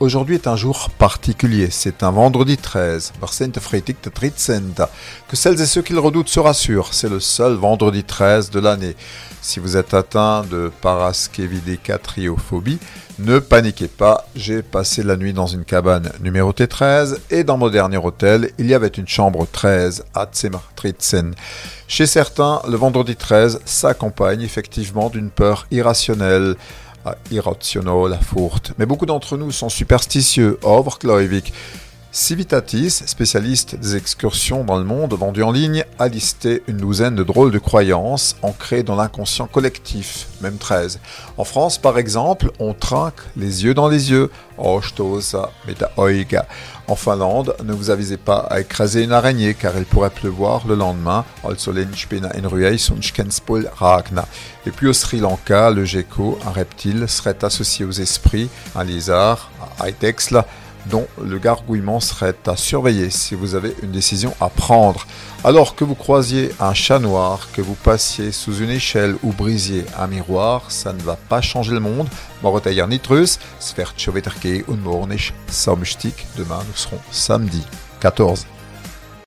Aujourd'hui est un jour particulier. C'est un vendredi 13. Que celles et ceux qui le redoutent se rassurent. C'est le seul vendredi 13 de l'année. Si vous êtes atteint de paraskevidécatriophobie, ne paniquez pas. J'ai passé la nuit dans une cabane numérotée 13 et dans mon dernier hôtel, il y avait une chambre 13 à Zimmertritzen. Chez certains, le vendredi 13 s'accompagne effectivement d'une peur irrationnelle. Irrational, Furcht. Mais beaucoup d'entre nous sont superstitieux, overgläubig. Civitatis, spécialiste des excursions dans le monde vendu en ligne, a listé une douzaine de drôles de croyances ancrées dans l'inconscient collectif, même 13. En France, par exemple, on trinque les yeux dans les yeux. En Finlande, ne vous avisez pas à écraser une araignée car il pourrait pleuvoir le lendemain. Et puis au Sri Lanka, le gecko, un reptile, serait associé aux esprits, un lézard, un dont le gargouillement serait à surveiller si vous avez une décision à prendre. Alors que vous croisiez un chat noir, que vous passiez sous une échelle ou brisiez un miroir, ça ne va pas changer le monde. nitrus, Demain nous serons samedi 14.